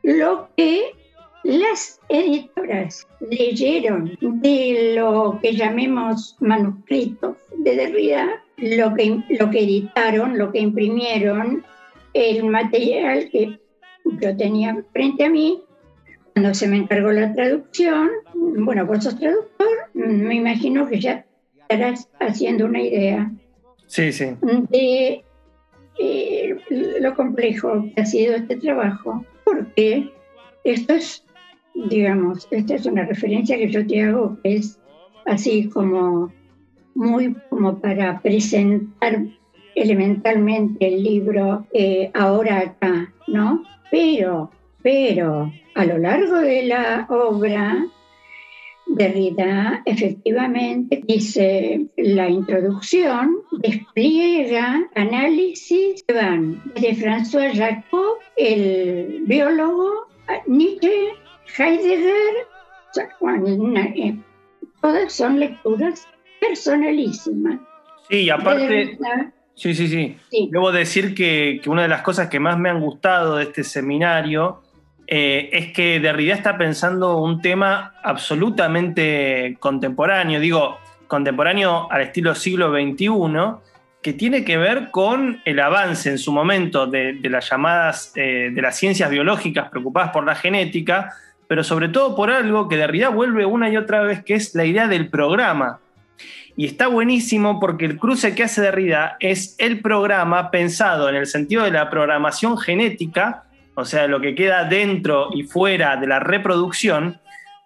lo que las editoras leyeron de lo que llamemos manuscritos de Derrida, lo que, lo que editaron, lo que imprimieron, el material que yo tenía frente a mí, cuando se me encargó la traducción, bueno, vos sos traductor, me imagino que ya estarás haciendo una idea sí, sí. de lo complejo que ha sido este trabajo, porque esto es digamos, esta es una referencia que yo te hago, que es así como muy como para presentar elementalmente el libro eh, ahora acá, ¿no? Pero, pero a lo largo de la obra, Derrida efectivamente dice la introducción, despliega análisis que van de François Jacob, el biólogo, Nietzsche, Heidegger, eh, todas son lecturas personalísimas. Sí, aparte, sí, sí, sí, Debo decir que, una de las cosas que más me han gustado de este seminario eh, es que Derrida está pensando un tema absolutamente contemporáneo, digo, contemporáneo al estilo siglo XXI, que tiene que ver con el avance en su momento de, las llamadas, eh, de las ciencias biológicas preocupadas por la genética, pero sobre todo por algo que Derrida vuelve una y otra vez, que es la idea del programa. Y está buenísimo porque el cruce que hace Derrida es el programa pensado en el sentido de la programación genética, o sea, lo que queda dentro y fuera de la reproducción,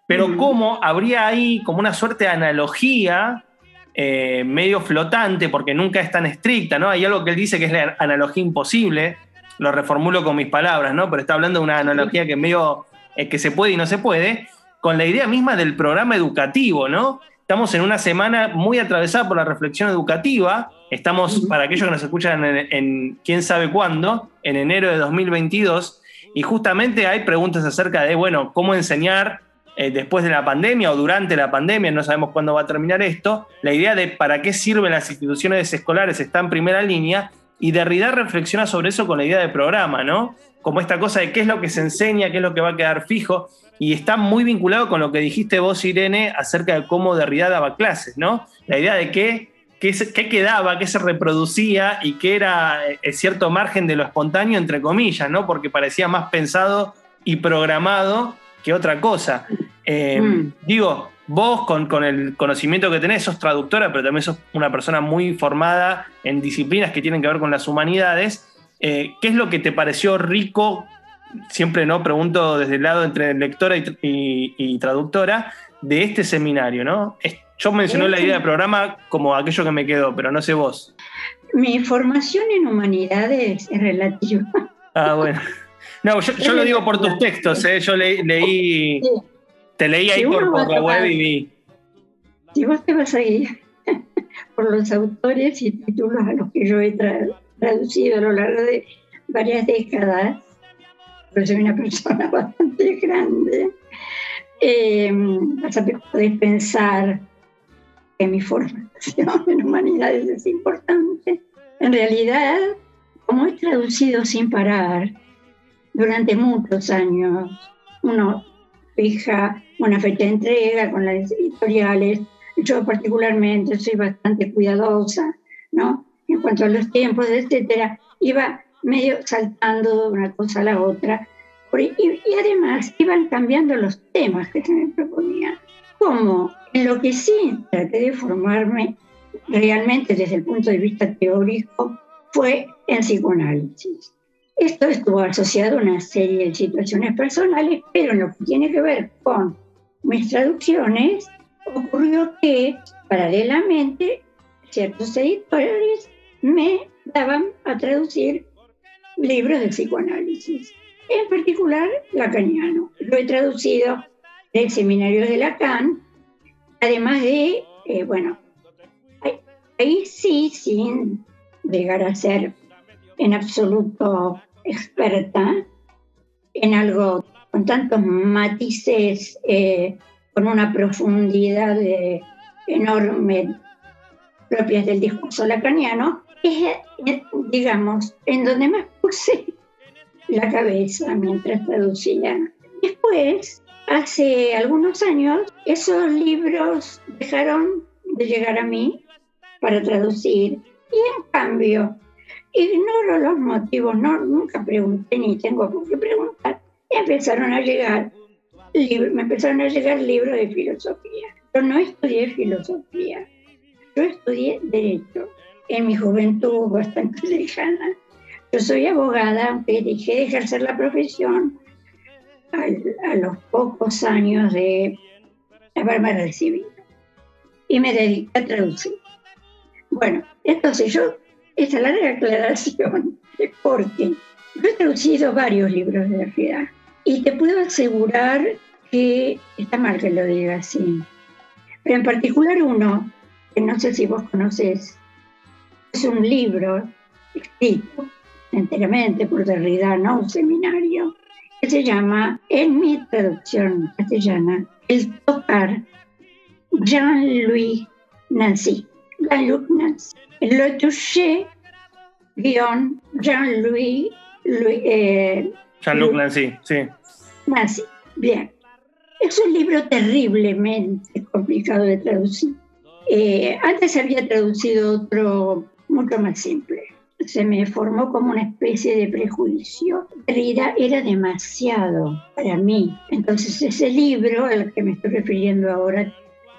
pero cómo habría ahí como una suerte de analogía eh, medio flotante, porque nunca es tan estricta, ¿no? Hay algo que él dice que es la analogía imposible, lo reformulo con mis palabras, ¿no? Pero está hablando de una analogía que medio que se puede y no se puede, con la idea misma del programa educativo, ¿no? Estamos en una semana muy atravesada por la reflexión educativa. Estamos, para aquellos que nos escuchan en, quién sabe cuándo, en enero de 2022, y justamente hay preguntas acerca de, bueno, cómo enseñar eh, después de la pandemia o durante la pandemia, no sabemos cuándo va a terminar esto. La idea de para qué sirven las instituciones escolares está en primera línea y Derrida reflexiona sobre eso con la idea de programa, ¿no? como esta cosa de qué es lo que se enseña, qué es lo que va a quedar fijo, y está muy vinculado con lo que dijiste vos, Irene, acerca de cómo Derrida daba clases, ¿no? La idea de qué, qué, quedaba, qué se reproducía y qué era eh, cierto margen de lo espontáneo, entre comillas, ¿no? Porque parecía más pensado y programado que otra cosa. Eh, mm. Digo, vos con, con, el conocimiento que tenés, sos traductora, pero también sos una persona muy formada en disciplinas que tienen que ver con las humanidades. Eh, ¿Qué es lo que te pareció rico? Siempre no pregunto desde el lado entre lectora y, traductora de este seminario, ¿no? Yo mencioné la idea de programa como aquello que me quedó, pero no sé vos. Mi formación en humanidades es relativa. Ah, bueno. No, yo, yo lo digo por tus textos, ¿eh? yo le- leí, Sí. te leí ahí Si por, por la web y vi. Si vos te vas a ir por los autores y títulos a los que yo he tra- traducido a lo largo de varias décadas, porque soy una persona bastante grande, eh, pensar que mi formación en humanidades es importante. En realidad, como he traducido sin parar durante muchos años, uno fija una fecha de entrega con las editoriales. Yo particularmente soy bastante cuidadosa, ¿no? En cuanto a los tiempos, etcétera, iba medio saltando de una cosa a la otra. Y además iban cambiando los temas que se me proponían. Como en lo que sí traté de formarme realmente desde el punto de vista teórico fue en psicoanálisis. Esto estuvo asociado a una serie de situaciones personales, pero en lo que tiene que ver con mis traducciones, ocurrió que paralelamente ciertos editores me daban a traducir libros de psicoanálisis, en particular lacaniano. Lo he traducido del seminario de Lacan, además de, eh, bueno, ahí, sí, sin llegar a ser en absoluto experta en algo con tantos matices, eh, con una profundidad enorme propias del discurso lacaniano, es, eh, digamos, en donde más puse la cabeza mientras traducía. Después, hace algunos años, esos libros dejaron de llegar a mí para traducir y en cambio ignoro los motivos, no, nunca pregunté ni tengo por qué preguntar. Empezaron a llegar, me empezaron a llegar libros de filosofía. Yo no estudié filosofía, yo estudié derecho en mi juventud bastante lejana. Yo soy abogada, aunque dejé de ejercer la profesión a, los pocos años de haberme recibido. Y me dediqué a traducir. Bueno, entonces yo, esta larga aclaración porque yo he traducido varios libros de Derrida y te puedo asegurar que está mal que lo diga así. Pero en particular uno, que no sé si vos conoces, es un libro escrito enteramente por Derrida, no un seminario, que se llama, en mi traducción castellana, El tocar Jean-Louis Nancy. Jean-Luc Nancy. Le touché, guion, Jean-Louis Louis, eh, Jean-Luc Nancy, sí. Nancy. Bien. Es un libro terriblemente complicado de traducir. Eh, antes había traducido otro mucho más simple. Se me formó como una especie de prejuicio. Derrida era demasiado para mí. Entonces ese libro al que me estoy refiriendo ahora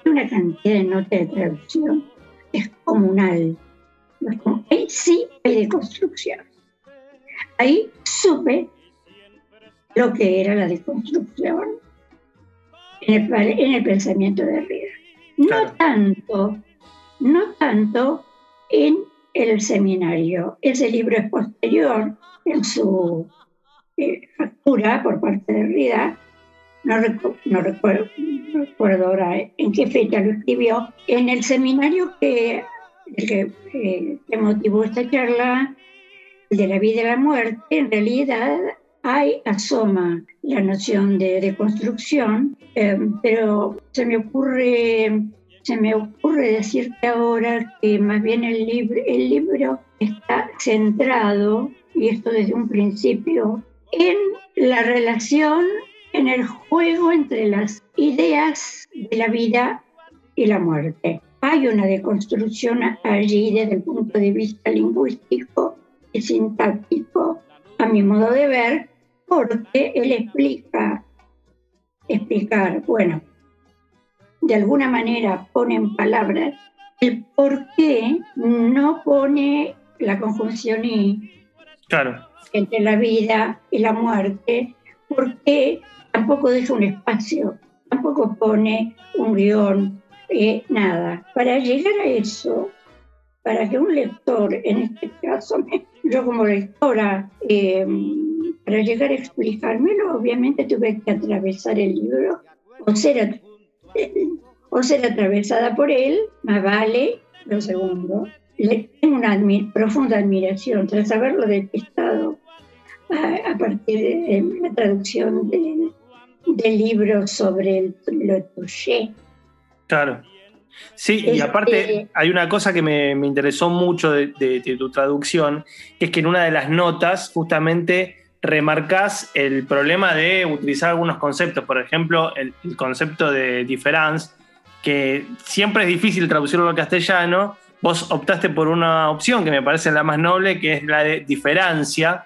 tiene una cantidad de notas de traducción descomunal. Ahí sí hay deconstrucción. Ahí supe lo que era la deconstrucción en el, en el pensamiento de Derrida. No Claro. tanto, no tanto en el seminario. Ese libro es posterior en su eh, factura por parte de Derrida. No, recu- no recuerdo, no recuerdo ahora en qué fecha lo escribió. En el seminario que, que, eh, que motivó esta charla, el de la vida y la muerte, en realidad hay, asoma la noción de, de construcción, eh, pero se me ocurre se me ocurre decirte ahora que más bien el libro, está centrado, y esto desde un principio, en la relación, en el juego entre las ideas de la vida y la muerte. Hay una deconstrucción allí desde el punto de vista lingüístico y sintáctico, a mi modo de ver, porque él explica, explicar, bueno, de alguna manera pone en palabras el por qué no pone la conjunción y Claro. entre la vida y la muerte, porque tampoco deja un espacio, tampoco pone un guion, eh, nada. Para llegar a eso, para que un lector, en este caso me- yo como lectora, eh, para llegar a explicármelo, obviamente tuve que atravesar el libro o ser, o ser atravesada por él, más vale, lo segundo. Le tengo una profunda admiración tras haberlo detestado a, a partir de la traducción del libro sobre el, lo touché. Claro. Sí, y aparte hay una cosa que me, interesó mucho de, tu traducción, que es que en una de las notas justamente remarcas el problema de utilizar algunos conceptos, por ejemplo, el, concepto de difference, que siempre es difícil traducirlo al castellano, vos optaste por una opción que me parece la más noble, que es la de diferencia.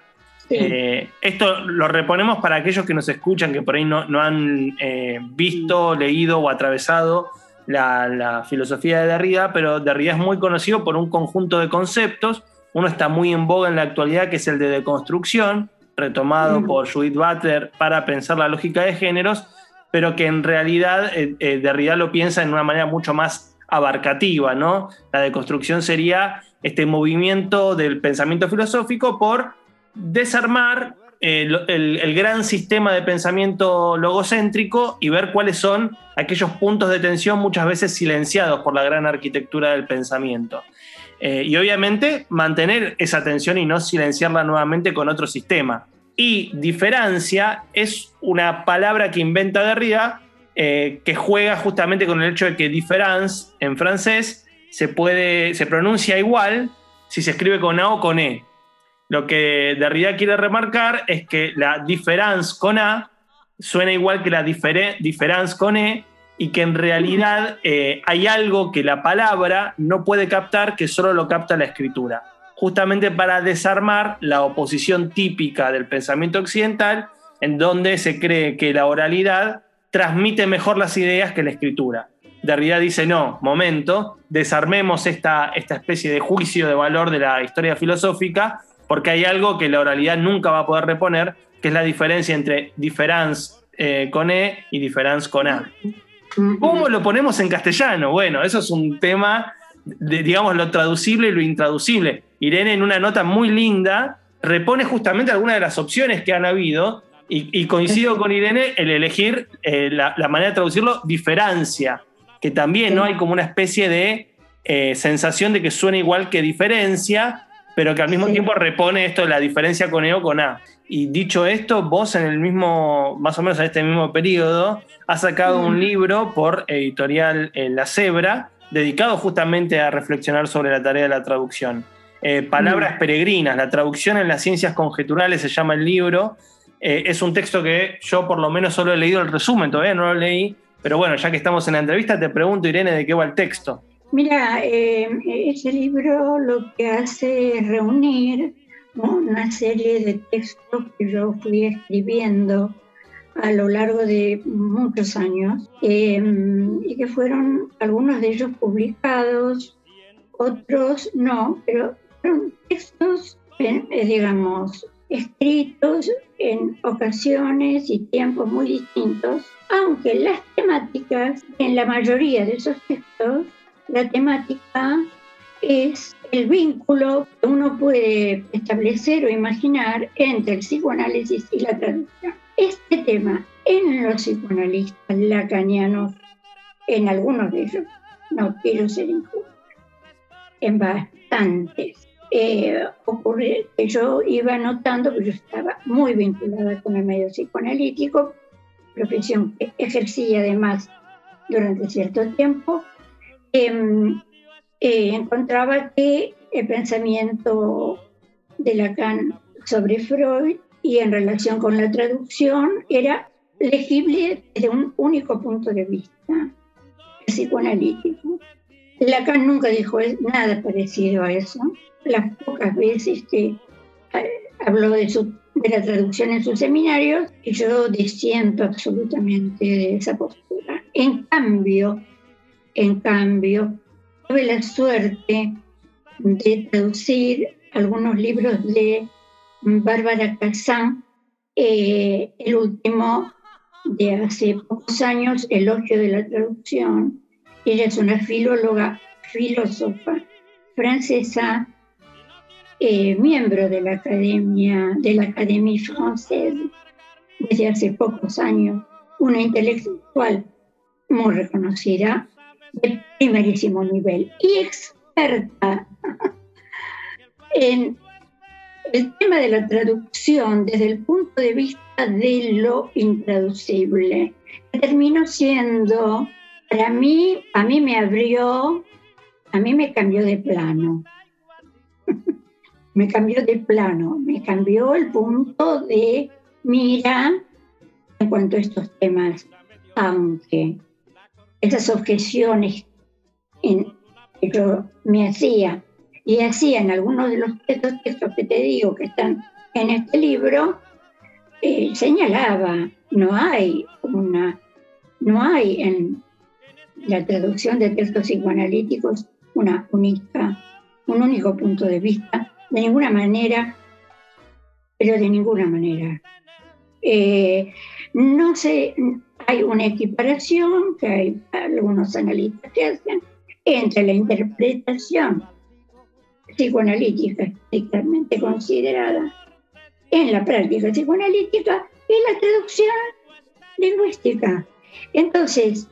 Eh, esto lo reponemos para aquellos que nos escuchan, que por ahí no, han eh, visto, leído o atravesado la, filosofía de Derrida, pero Derrida es muy conocido por un conjunto de conceptos. Uno está muy en boga en la actualidad, que es el de deconstrucción, retomado por Judith Butler para pensar la lógica de géneros, pero que en realidad eh, eh, Derrida lo piensa en una manera mucho más abarcativa, ¿no? La deconstrucción sería este movimiento del pensamiento filosófico por desarmar el, gran sistema de pensamiento logocéntrico y ver cuáles son aquellos puntos de tensión muchas veces silenciados por la gran arquitectura del pensamiento. Eh, y obviamente mantener esa tensión y no silenciarla nuevamente con otro sistema. Y diferencia es una palabra que inventa Derrida eh, que juega justamente con el hecho de que différence en francés se, puede, se pronuncia igual si se escribe con A o con E. Lo que Derrida quiere remarcar es que la difference con A suena igual que la difference con E y que en realidad eh, hay algo que la palabra no puede captar que solo lo capta la escritura, justamente para desarmar la oposición típica del pensamiento occidental, en donde se cree que la oralidad transmite mejor las ideas que la escritura. Derrida dice, no, momento, desarmemos esta, esta especie de juicio de valor de la historia filosófica porque hay algo que la oralidad nunca va a poder reponer, que es la diferencia entre difference eh, con E y difference con A. ¿Cómo lo ponemos en castellano? Bueno, eso es un tema, de, digamos, lo traducible y lo intraducible. Irene en una nota muy linda repone justamente algunas de las opciones que han habido y, coincido con Irene el elegir eh, la, manera de traducirlo diferencia, que también no hay como una especie de eh, sensación de que suena igual que diferencia, pero que al mismo tiempo repone esto de la diferencia con E o con A. Y dicho esto, vos en el mismo, más o menos en este mismo periodo, has sacado un libro por editorial eh, La Cebra, dedicado justamente a reflexionar sobre la tarea de la traducción. Eh, Palabras peregrinas, la traducción en las ciencias conjeturales se llama el libro. Eh, es un texto que yo por lo menos solo he leído el resumen, todavía no lo leí, pero bueno, ya que estamos en la entrevista, te pregunto, Irene, de qué va el texto. Mira, ese libro lo que hace es reunir una serie de textos que yo fui escribiendo a lo largo de muchos años em, y que fueron algunos de ellos publicados, otros no, pero fueron textos, eh, digamos, escritos en ocasiones y tiempos muy distintos, aunque las temáticas en la mayoría de esos textos la temática es el vínculo que uno puede establecer o imaginar entre el psicoanálisis y la traducción. Este tema en los psicoanalistas lacanianos, en algunos de ellos, no quiero ser injusto, en bastantes, eh, ocurre que yo iba notando que yo estaba muy vinculada con el medio psicoanalítico, profesión que ejercí además durante cierto tiempo, Em, eh, encontraba que el pensamiento de Lacan sobre Freud y en relación con la traducción era legible desde un único punto de vista, psicoanalítico. Lacan nunca dijo nada parecido a eso. Las pocas veces que eh, habló de, de la traducción en sus seminarios, yo disiento absolutamente de esa postura. En cambio, en cambio, tuve la suerte de traducir algunos libros de Bárbara Casán, eh, el último de hace pocos años, Elogio de la Traducción. Ella es una filóloga, filósofa francesa eh, miembro de la Academia, de la Académie Française desde hace pocos años, una intelectual muy reconocida primerísimo nivel y experta en el tema de la traducción desde el punto de vista de lo intraducible. Terminó siendo, para mí, a mí me abrió, a mí me cambió de plano. me cambió de plano, me cambió el punto de mira en cuanto a estos temas, aunque esas objeciones que yo me hacía y hacía en algunos de los textos, que te digo que están en este libro, eh, señalaba, no hay una, no hay en la traducción de textos psicoanalíticos una única, un único punto de vista, de ninguna manera, pero de ninguna manera. Eh, no sé, hay una equiparación que hay algunos analistas que hacen entre la interpretación psicoanalítica estrictamente considerada en la práctica psicoanalítica y la traducción lingüística. Entonces,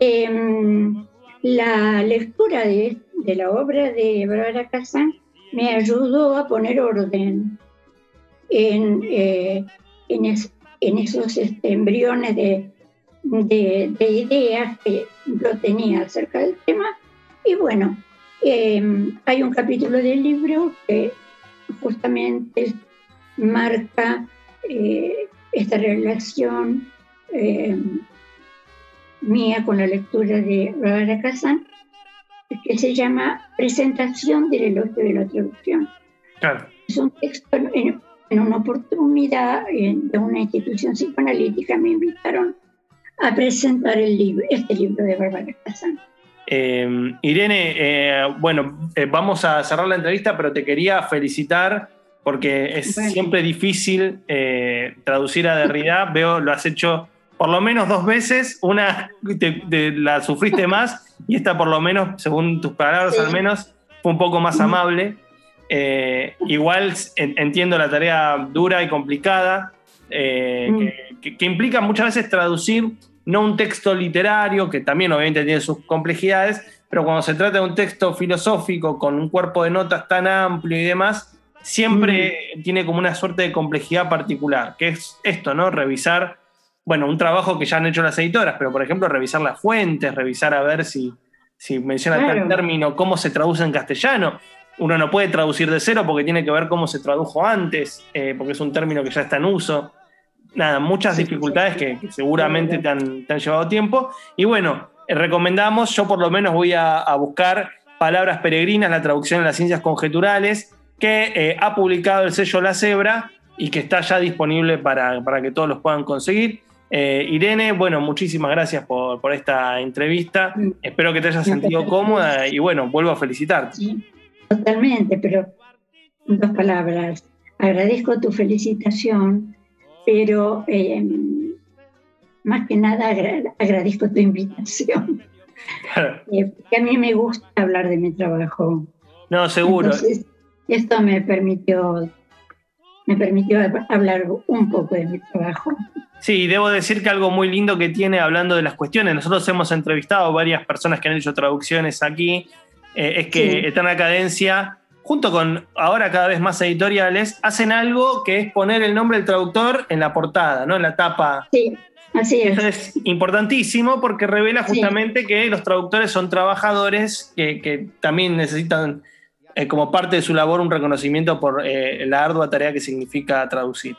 em, la lectura de, la obra de Barbara Kazan me ayudó a poner orden en, eh, esos embriones de, ideas que yo tenía acerca del tema. Y bueno, em, hay un capítulo del libro que justamente marca eh, esta relación em, mía con la lectura de Barbara Kazan, que se llama Presentación del elogio de la traducción. Es un texto en, en una oportunidad de una institución psicoanalítica me invitaron a presentar el libro, este libro de Bárbara Casán. Em, Irene, eh, bueno, eh, vamos a cerrar la entrevista, pero te quería felicitar porque es siempre difícil eh, traducir a Derrida. Veo, lo has hecho por lo menos dos veces, una la sufriste más y esta por lo menos, según tus palabras al menos, fue un poco más amable. Igual entiendo la tarea dura y complicada, mm. que, implica muchas veces traducir no un texto literario, que también obviamente tiene sus complejidades, pero cuando se trata de un texto filosófico con un cuerpo de notas tan amplio y demás, siempre mm. tiene como una suerte de complejidad particular, que es esto, ¿no? Revisar, bueno, un trabajo que ya han hecho las editoras, pero por ejemplo, revisar las fuentes, revisar a ver si, si menciona tal término, cómo se traduce en castellano uno no puede traducir de cero porque tiene que ver cómo se tradujo antes, eh, porque es un término que ya está en uso. Nada, muchas dificultades que, seguramente te han, llevado tiempo. Y bueno, eh, recomendamos, yo por lo menos voy a, buscar Palabras Peregrinas, la traducción de las ciencias conjeturales, que eh, ha publicado el sello La Cebra y que está ya disponible para, que todos los puedan conseguir. Irene, bueno, muchísimas gracias por, por, esta entrevista. Mm. Espero que te hayas sentido cómoda y bueno, vuelvo a felicitarte. Totalmente, pero dos palabras. Agradezco tu felicitación, pero eh, más que nada agradezco tu invitación. Eh, porque a mí me gusta hablar de mi trabajo. No, seguro. esto me permitió, me permitió hablar un poco de mi trabajo. Sí, debo decir que algo muy lindo que tiene hablando de las cuestiones, nosotros hemos entrevistado varias personas que han hecho traducciones aquí eh, es que sí. Eterna Cadencia, junto con ahora cada vez más editoriales, hacen algo que es poner el nombre del traductor en la portada, ¿no? En la tapa. Sí. Así es. Eso es importantísimo porque revela justamente que los traductores son trabajadores que, también necesitan, eh, como parte de su labor, un reconocimiento por eh, la ardua tarea que significa traducir.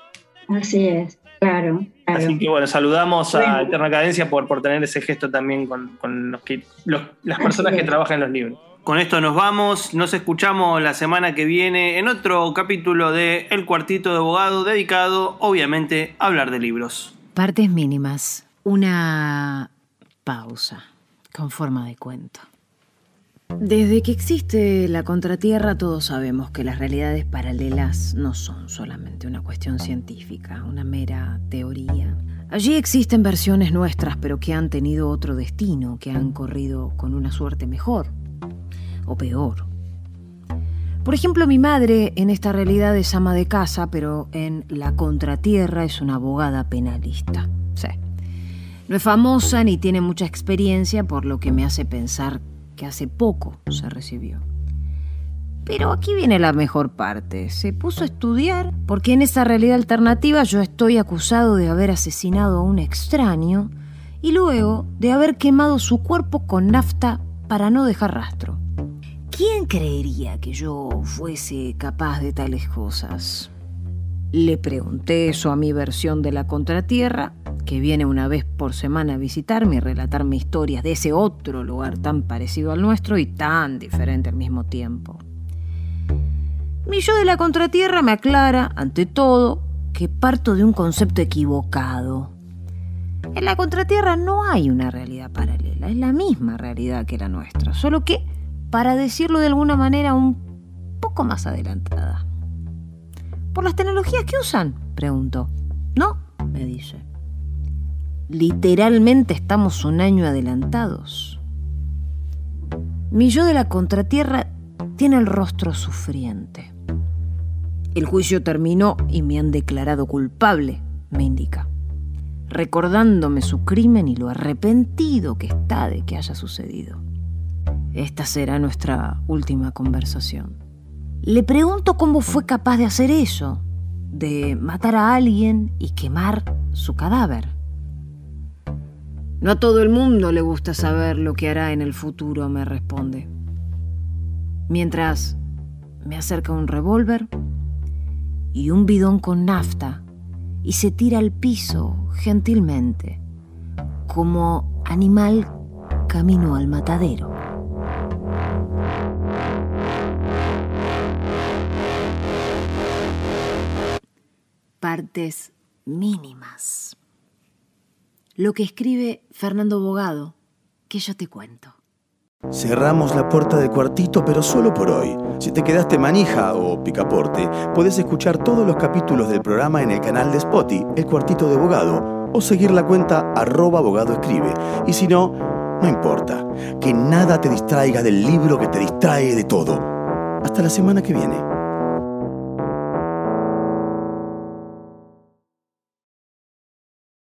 Así es, claro. Así que bueno, saludamos a Eterna Cadencia por, por tener ese gesto también con, los que, las personas que trabajan en los libros. Con esto nos vamos, nos escuchamos la semana que viene en otro capítulo de El Cuartito de Abogado dedicado obviamente a hablar de libros. Partes mínimas, una pausa con forma de cuento. Desde que existe la contratierra todos sabemos que las realidades paralelas no son solamente una cuestión científica, una mera teoría. Allí existen versiones nuestras pero que han tenido otro destino, que han corrido con una suerte mejor o peor. Por ejemplo, mi madre en esta realidad es ama de casa, pero en la contratierra es una abogada penalista. Sí. No es famosa ni tiene mucha experiencia, por lo que me hace pensar que hace poco se recibió. Pero aquí viene la mejor parte. Se puso a estudiar porque en esa realidad alternativa yo estoy acusado de haber asesinado a un extraño y luego de haber quemado su cuerpo con nafta para no dejar rastro. ¿Quién creería que yo fuese capaz de tales cosas? Le pregunté eso a mi versión de la contratierra, que viene una vez por semana a visitarme y relatarme historias de ese otro lugar tan parecido al nuestro y tan diferente al mismo tiempo. Mi yo de la contratierra me aclara, ante todo, que parto de un concepto equivocado. En la contratierra no hay una realidad paralela, es la misma realidad que la nuestra, solo que, para decirlo de alguna manera, un poco más adelantada. ¿Por las tecnologías que usan? Pregunto. No, me dice. Literalmente estamos un año adelantados. Mi yo de la contratierra tiene el rostro sufriente. El juicio terminó y me han declarado culpable, me indica, recordándome su crimen y lo arrepentido que está de que haya sucedido. Esta será nuestra última conversación. Le pregunto cómo fue capaz de hacer eso, de matar a alguien y quemar su cadáver. No a todo el mundo le gusta saber lo que hará en el futuro, me responde. Mientras me acerca un revólver y un bidón con nafta y se tira al piso gentilmente, como animal camino al matadero. Partes mínimas. Lo que escribe Fernando Bogado, que yo te cuento. Cerramos la puerta del cuartito, pero solo por hoy. Si te quedaste manija o picaporte, puedes escuchar todos los capítulos del programa en el canal de Spotify, El Cuartito de Abogado, o seguir la cuenta arroba. Y si no, no importa. Que nada te distraiga del libro que te distrae de todo. Hasta la semana que viene.